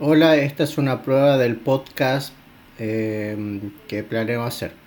Hola, esta es una prueba del podcast eh, que planeo hacer.